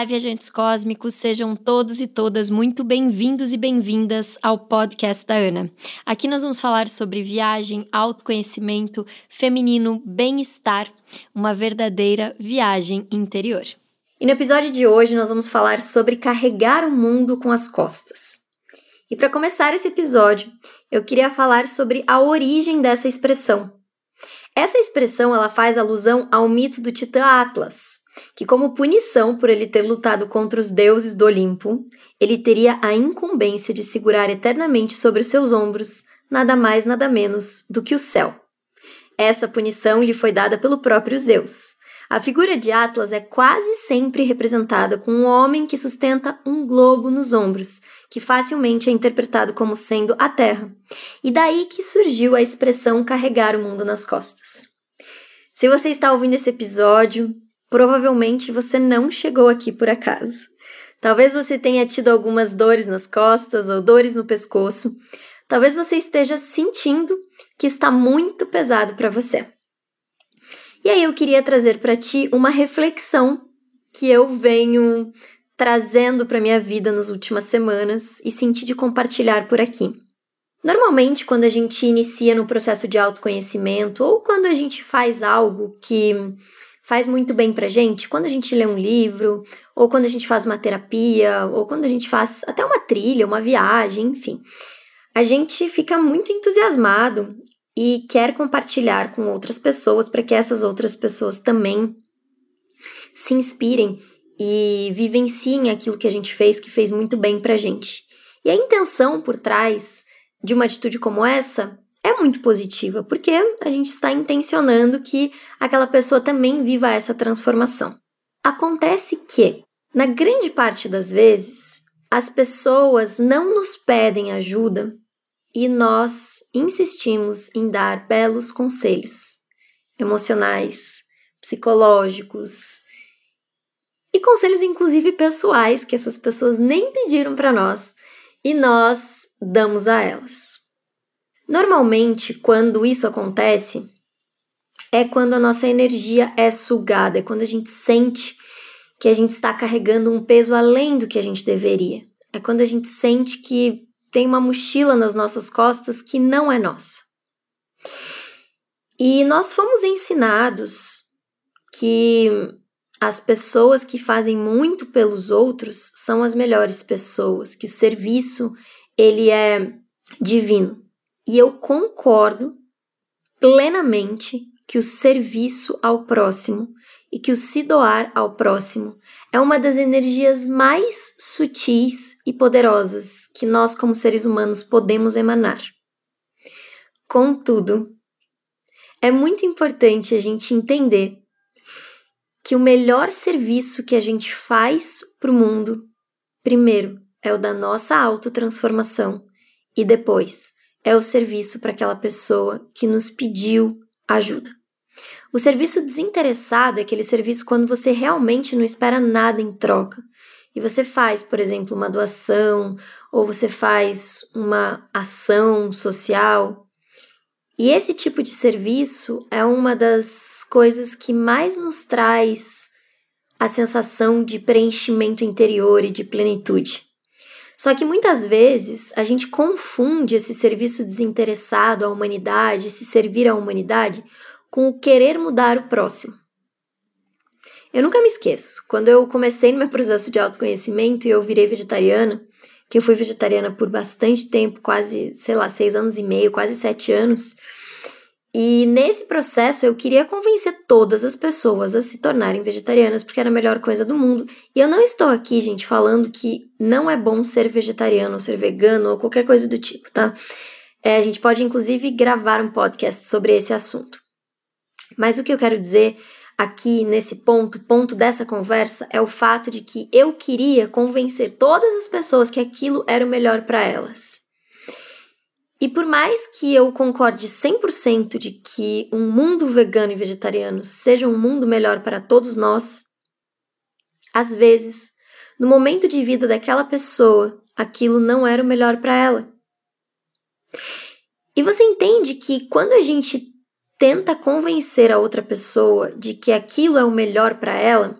Olá, viajantes cósmicos, sejam todos e todas muito bem-vindos e bem-vindas ao podcast da Ana. Aqui nós vamos falar sobre viagem, autoconhecimento, feminino, bem-estar, uma verdadeira viagem interior. E no episódio de hoje nós vamos falar sobre carregar o mundo com as costas. E para começar esse episódio, eu queria falar sobre a origem dessa expressão. Essa expressão ela faz alusão ao mito do Titã Atlas, que, como punição por ele ter lutado contra os deuses do Olimpo, ele teria a incumbência de segurar eternamente sobre os seus ombros nada mais, nada menos do que o céu. Essa punição lhe foi dada pelo próprio Zeus. A figura de Atlas é quase sempre representada com um homem que sustenta um globo nos ombros, que facilmente é interpretado como sendo a Terra. E daí que surgiu a expressão carregar o mundo nas costas. Se você está ouvindo esse episódio, Provavelmente você não chegou aqui por acaso. Talvez você tenha tido algumas dores nas costas ou dores no pescoço. Talvez você esteja sentindo que está muito pesado para você. E aí eu queria trazer para ti uma reflexão que eu venho trazendo para minha vida nas últimas semanas e senti de compartilhar por aqui. Normalmente, quando a gente inicia no processo de autoconhecimento ou quando a gente faz algo que faz muito bem pra gente quando a gente lê um livro, ou quando a gente faz uma terapia, ou quando a gente faz até uma trilha, uma viagem, enfim. A gente fica muito entusiasmado e quer compartilhar com outras pessoas para que essas outras pessoas também se inspirem e vivenciem aquilo que a gente fez que fez muito bem pra gente. E a intenção por trás de uma atitude como essa é muito positiva, porque a gente está intencionando que aquela pessoa também viva essa transformação. Acontece que, na grande parte das vezes, as pessoas não nos pedem ajuda e nós insistimos em dar belos conselhos emocionais, psicológicos e conselhos, inclusive pessoais, que essas pessoas nem pediram para nós e nós damos a elas. Normalmente, quando isso acontece, é quando a nossa energia é sugada, é quando a gente sente que a gente está carregando um peso além do que a gente deveria. É quando a gente sente que tem uma mochila nas nossas costas que não é nossa. E nós fomos ensinados que as pessoas que fazem muito pelos outros são as melhores pessoas, que o serviço ele é divino. E eu concordo plenamente que o serviço ao próximo e que o se doar ao próximo é uma das energias mais sutis e poderosas que nós, como seres humanos, podemos emanar. Contudo, é muito importante a gente entender que o melhor serviço que a gente faz para o mundo, primeiro, é o da nossa autotransformação e depois é o serviço para aquela pessoa que nos pediu ajuda. O serviço desinteressado é aquele serviço quando você realmente não espera nada em troca. E você faz, por exemplo, uma doação ou você faz uma ação social. E esse tipo de serviço é uma das coisas que mais nos traz a sensação de preenchimento interior e de plenitude. Só que muitas vezes a gente confunde esse serviço desinteressado à humanidade, esse servir à humanidade, com o querer mudar o próximo. Eu nunca me esqueço, quando eu comecei no meu processo de autoconhecimento e eu virei vegetariana, que eu fui vegetariana por bastante tempo, quase, sei lá, seis anos e meio, quase sete anos, e nesse processo eu queria convencer todas as pessoas a se tornarem vegetarianas porque era a melhor coisa do mundo. E eu não estou aqui, gente, falando que não é bom ser vegetariano ou ser vegano ou qualquer coisa do tipo, tá? É, a gente pode inclusive gravar um podcast sobre esse assunto. Mas o que eu quero dizer aqui nesse ponto, ponto dessa conversa, é o fato de que eu queria convencer todas as pessoas que aquilo era o melhor para elas. E por mais que eu concorde 100% de que um mundo vegano e vegetariano seja um mundo melhor para todos nós, às vezes no momento de vida daquela pessoa, aquilo não era o melhor para ela. E você entende que quando a gente tenta convencer a outra pessoa de que aquilo é o melhor para ela,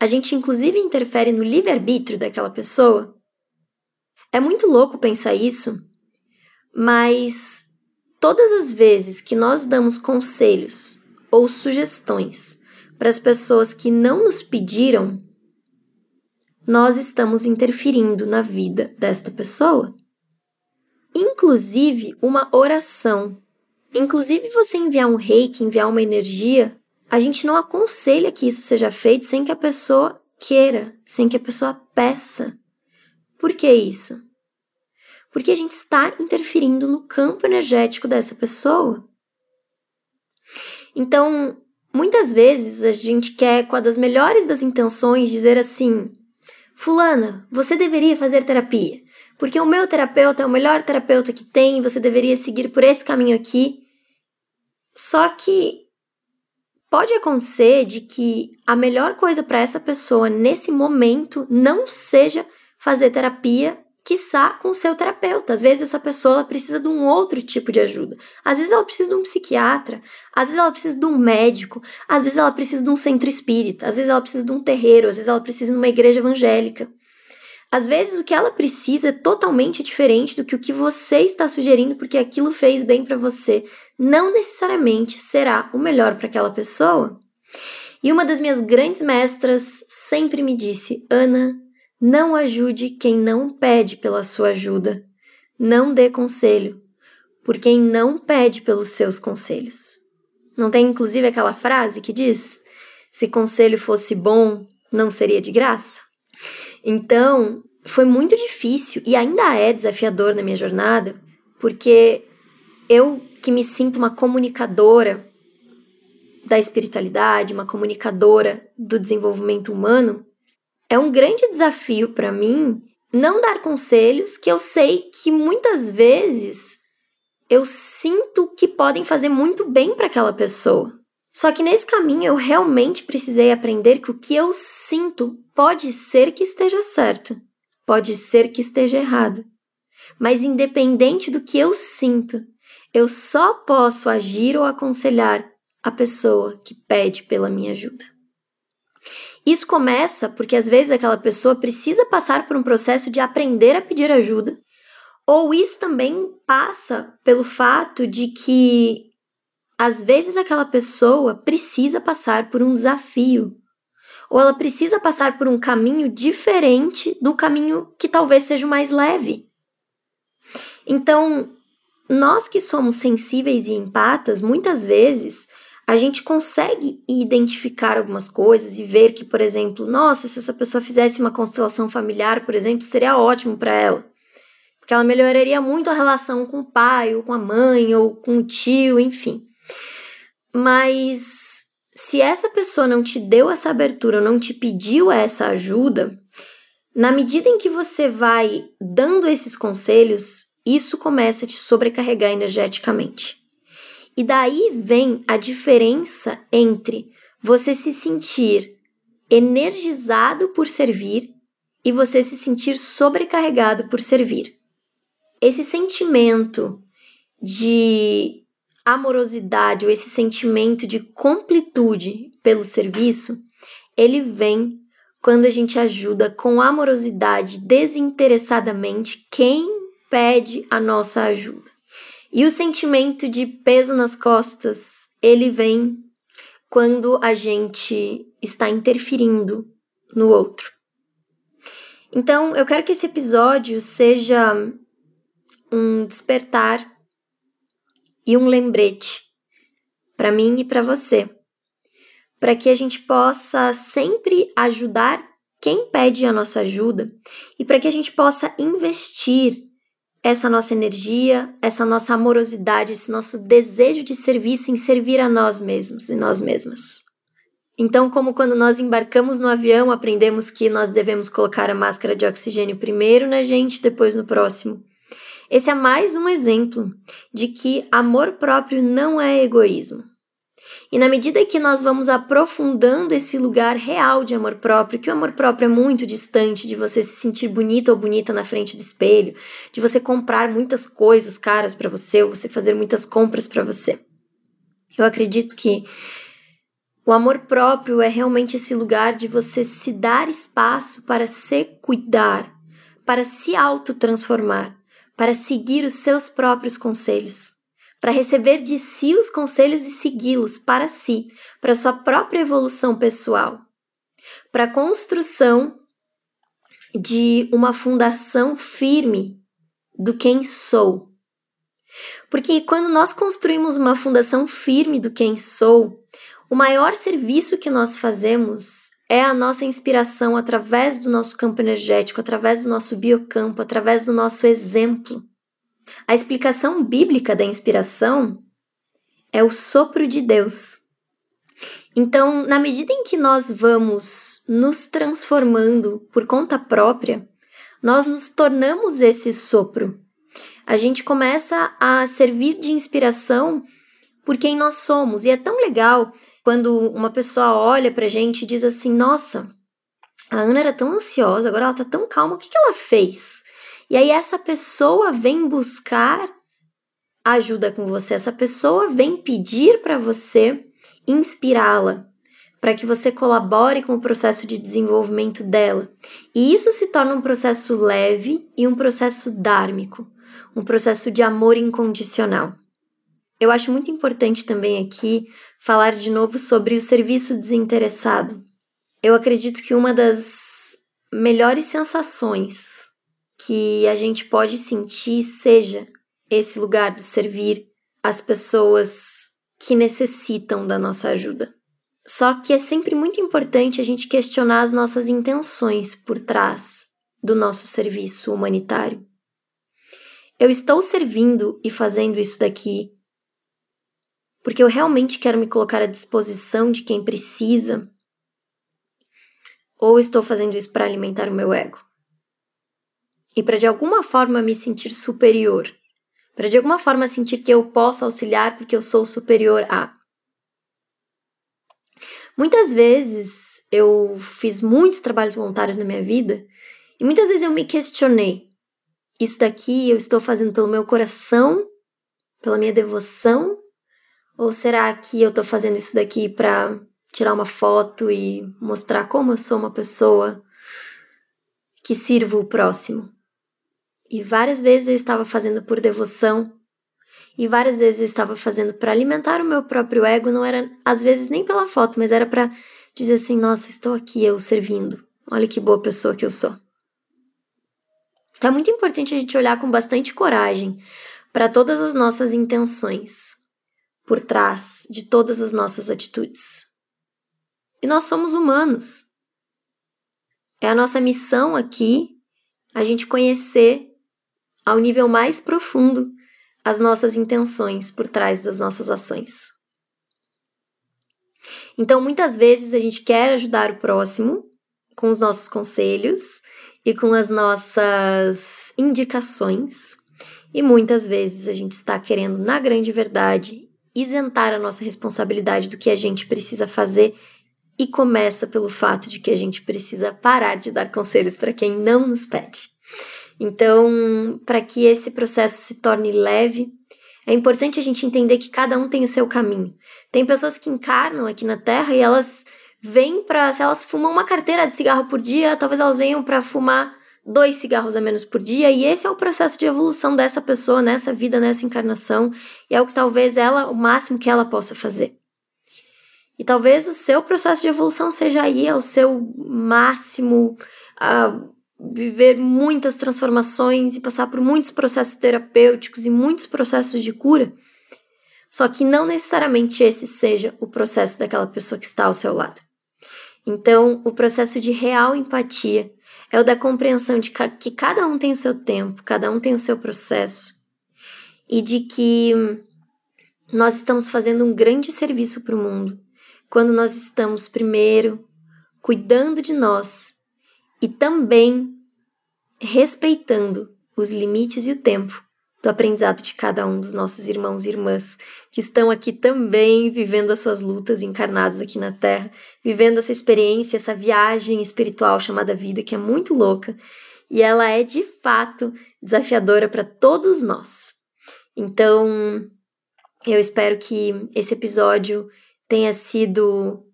a gente inclusive interfere no livre-arbítrio daquela pessoa? É muito louco pensar isso, mas todas as vezes que nós damos conselhos ou sugestões para as pessoas que não nos pediram, nós estamos interferindo na vida desta pessoa. Inclusive uma oração. Inclusive você enviar um reiki, enviar uma energia, a gente não aconselha que isso seja feito sem que a pessoa queira, sem que a pessoa peça. Por que isso? Porque a gente está interferindo no campo energético dessa pessoa. Então, muitas vezes a gente quer, com a das melhores das intenções, dizer assim: Fulana, você deveria fazer terapia, porque o meu terapeuta é o melhor terapeuta que tem, você deveria seguir por esse caminho aqui. Só que pode acontecer de que a melhor coisa para essa pessoa nesse momento não seja fazer terapia quiçá com o seu terapeuta. Às vezes essa pessoa precisa de um outro tipo de ajuda. Às vezes ela precisa de um psiquiatra, às vezes ela precisa de um médico, às vezes ela precisa de um centro espírita, às vezes ela precisa de um terreiro, às vezes ela precisa de uma igreja evangélica. Às vezes o que ela precisa é totalmente diferente do que o que você está sugerindo porque aquilo fez bem para você, não necessariamente será o melhor para aquela pessoa. E uma das minhas grandes mestras sempre me disse: Ana, não ajude quem não pede pela sua ajuda. Não dê conselho por quem não pede pelos seus conselhos. Não tem inclusive aquela frase que diz: se conselho fosse bom, não seria de graça? Então, foi muito difícil e ainda é desafiador na minha jornada, porque eu que me sinto uma comunicadora da espiritualidade, uma comunicadora do desenvolvimento humano, é um grande desafio para mim não dar conselhos que eu sei que muitas vezes eu sinto que podem fazer muito bem para aquela pessoa. Só que nesse caminho eu realmente precisei aprender que o que eu sinto pode ser que esteja certo, pode ser que esteja errado. Mas independente do que eu sinto, eu só posso agir ou aconselhar a pessoa que pede pela minha ajuda. Isso começa porque às vezes aquela pessoa precisa passar por um processo de aprender a pedir ajuda, ou isso também passa pelo fato de que às vezes aquela pessoa precisa passar por um desafio, ou ela precisa passar por um caminho diferente do caminho que talvez seja o mais leve. Então, nós que somos sensíveis e empatas, muitas vezes a gente consegue identificar algumas coisas e ver que, por exemplo, nossa, se essa pessoa fizesse uma constelação familiar, por exemplo, seria ótimo para ela. Porque ela melhoraria muito a relação com o pai, ou com a mãe, ou com o tio, enfim. Mas se essa pessoa não te deu essa abertura, não te pediu essa ajuda, na medida em que você vai dando esses conselhos, isso começa a te sobrecarregar energeticamente. E daí vem a diferença entre você se sentir energizado por servir e você se sentir sobrecarregado por servir. Esse sentimento de amorosidade ou esse sentimento de completude pelo serviço, ele vem quando a gente ajuda com amorosidade desinteressadamente quem pede a nossa ajuda. E o sentimento de peso nas costas, ele vem quando a gente está interferindo no outro. Então, eu quero que esse episódio seja um despertar e um lembrete para mim e para você, para que a gente possa sempre ajudar quem pede a nossa ajuda e para que a gente possa investir essa nossa energia, essa nossa amorosidade, esse nosso desejo de serviço em servir a nós mesmos e nós mesmas. Então, como quando nós embarcamos no avião, aprendemos que nós devemos colocar a máscara de oxigênio primeiro na gente, depois no próximo. Esse é mais um exemplo de que amor próprio não é egoísmo. E na medida que nós vamos aprofundando esse lugar real de amor próprio, que o amor próprio é muito distante de você se sentir bonito ou bonita na frente do espelho, de você comprar muitas coisas caras para você, ou você fazer muitas compras para você. Eu acredito que o amor próprio é realmente esse lugar de você se dar espaço para se cuidar, para se autotransformar, para seguir os seus próprios conselhos para receber de si os conselhos e segui-los para si, para sua própria evolução pessoal, para a construção de uma fundação firme do quem sou. Porque quando nós construímos uma fundação firme do quem sou, o maior serviço que nós fazemos é a nossa inspiração através do nosso campo energético, através do nosso biocampo, através do nosso exemplo. A explicação bíblica da inspiração é o sopro de Deus. Então, na medida em que nós vamos nos transformando por conta própria, nós nos tornamos esse sopro. A gente começa a servir de inspiração por quem nós somos. E é tão legal quando uma pessoa olha pra gente e diz assim: Nossa, a Ana era tão ansiosa, agora ela tá tão calma, o que, que ela fez? E aí essa pessoa vem buscar ajuda com você, essa pessoa vem pedir para você inspirá-la, para que você colabore com o processo de desenvolvimento dela. E isso se torna um processo leve e um processo dármico, um processo de amor incondicional. Eu acho muito importante também aqui falar de novo sobre o serviço desinteressado. Eu acredito que uma das melhores sensações que a gente pode sentir seja esse lugar do servir as pessoas que necessitam da nossa ajuda. Só que é sempre muito importante a gente questionar as nossas intenções por trás do nosso serviço humanitário. Eu estou servindo e fazendo isso daqui porque eu realmente quero me colocar à disposição de quem precisa? Ou estou fazendo isso para alimentar o meu ego? e para de alguma forma me sentir superior, para de alguma forma sentir que eu posso auxiliar porque eu sou superior a. Muitas vezes eu fiz muitos trabalhos voluntários na minha vida e muitas vezes eu me questionei: isso daqui eu estou fazendo pelo meu coração, pela minha devoção, ou será que eu estou fazendo isso daqui para tirar uma foto e mostrar como eu sou uma pessoa que sirvo o próximo? E várias vezes eu estava fazendo por devoção, e várias vezes eu estava fazendo para alimentar o meu próprio ego, não era às vezes nem pela foto, mas era para dizer assim: nossa, estou aqui eu servindo, olha que boa pessoa que eu sou. Então é muito importante a gente olhar com bastante coragem para todas as nossas intenções, por trás de todas as nossas atitudes. E nós somos humanos. É a nossa missão aqui a gente conhecer ao nível mais profundo as nossas intenções por trás das nossas ações. Então, muitas vezes a gente quer ajudar o próximo com os nossos conselhos e com as nossas indicações, e muitas vezes a gente está querendo, na grande verdade, isentar a nossa responsabilidade do que a gente precisa fazer e começa pelo fato de que a gente precisa parar de dar conselhos para quem não nos pede. Então, para que esse processo se torne leve, é importante a gente entender que cada um tem o seu caminho. Tem pessoas que encarnam aqui na Terra e elas vêm para, se elas fumam uma carteira de cigarro por dia, talvez elas venham para fumar dois cigarros a menos por dia, e esse é o processo de evolução dessa pessoa nessa vida, nessa encarnação, e é o que talvez ela, o máximo que ela possa fazer. E talvez o seu processo de evolução seja aí ao seu máximo, uh, viver muitas transformações e passar por muitos processos terapêuticos e muitos processos de cura. Só que não necessariamente esse seja o processo daquela pessoa que está ao seu lado. Então, o processo de real empatia é o da compreensão de que cada um tem o seu tempo, cada um tem o seu processo. E de que nós estamos fazendo um grande serviço para o mundo quando nós estamos primeiro cuidando de nós e também respeitando os limites e o tempo do aprendizado de cada um dos nossos irmãos e irmãs que estão aqui também vivendo as suas lutas, encarnados aqui na Terra, vivendo essa experiência, essa viagem espiritual chamada vida, que é muito louca e ela é de fato desafiadora para todos nós. Então, eu espero que esse episódio tenha sido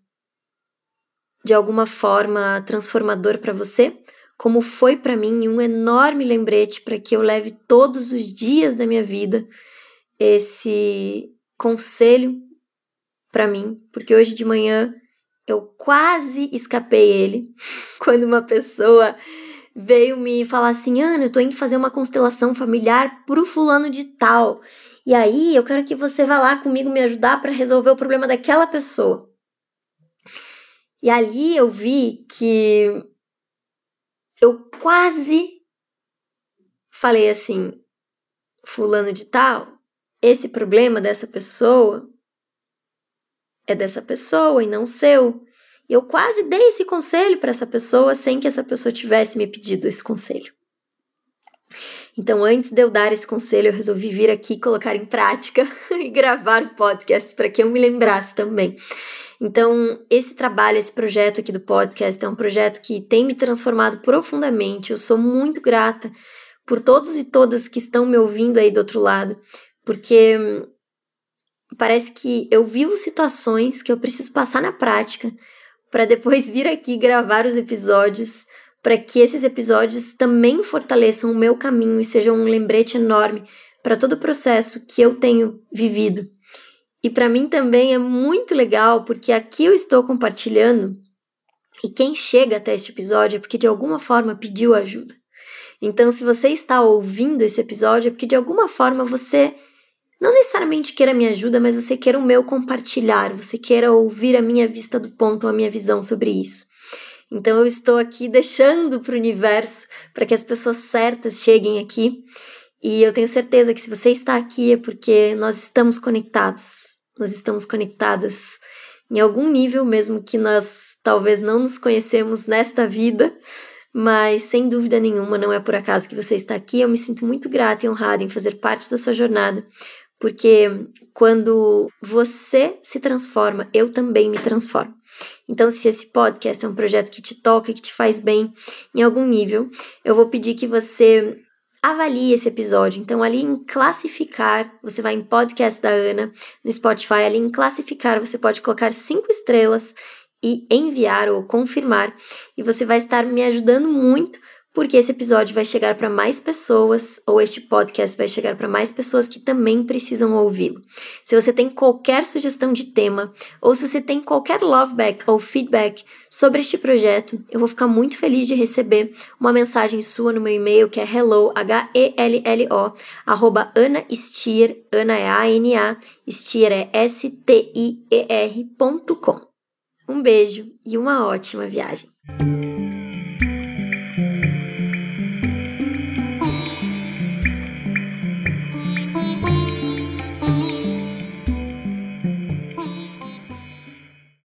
de alguma forma transformador para você, como foi para mim um enorme lembrete para que eu leve todos os dias da minha vida esse conselho para mim, porque hoje de manhã eu quase escapei ele quando uma pessoa veio me falar assim: Ana, eu tô indo fazer uma constelação familiar pro fulano de tal. E aí eu quero que você vá lá comigo me ajudar para resolver o problema daquela pessoa. E ali eu vi que eu quase falei assim: fulano de tal, esse problema dessa pessoa é dessa pessoa e não seu. E eu quase dei esse conselho para essa pessoa sem que essa pessoa tivesse me pedido esse conselho. Então, antes de eu dar esse conselho, eu resolvi vir aqui colocar em prática e gravar o podcast para que eu me lembrasse também. Então, esse trabalho, esse projeto aqui do podcast é um projeto que tem me transformado profundamente. Eu sou muito grata por todos e todas que estão me ouvindo aí do outro lado, porque hum, parece que eu vivo situações que eu preciso passar na prática para depois vir aqui gravar os episódios, para que esses episódios também fortaleçam o meu caminho e sejam um lembrete enorme para todo o processo que eu tenho vivido. E para mim também é muito legal porque aqui eu estou compartilhando e quem chega até este episódio é porque de alguma forma pediu ajuda. Então, se você está ouvindo esse episódio, é porque de alguma forma você não necessariamente queira minha ajuda, mas você queira o meu compartilhar, você queira ouvir a minha vista do ponto, a minha visão sobre isso. Então eu estou aqui deixando para o universo para que as pessoas certas cheguem aqui. E eu tenho certeza que se você está aqui é porque nós estamos conectados, nós estamos conectadas em algum nível, mesmo que nós talvez não nos conhecemos nesta vida, mas sem dúvida nenhuma não é por acaso que você está aqui. Eu me sinto muito grata e honrada em fazer parte da sua jornada, porque quando você se transforma, eu também me transformo. Então, se esse podcast é um projeto que te toca, que te faz bem em algum nível, eu vou pedir que você avalie esse episódio. Então, ali em classificar, você vai em podcast da Ana, no Spotify, ali em classificar, você pode colocar cinco estrelas e enviar ou confirmar, e você vai estar me ajudando muito porque esse episódio vai chegar para mais pessoas, ou este podcast vai chegar para mais pessoas que também precisam ouvi-lo. Se você tem qualquer sugestão de tema, ou se você tem qualquer loveback ou feedback sobre este projeto, eu vou ficar muito feliz de receber uma mensagem sua no meu e-mail que é hello, H-E-L-L-O, arroba Ana Stier, Ana é A-N-A, Stier é S-T-I-E-R.com. Um beijo e uma ótima viagem.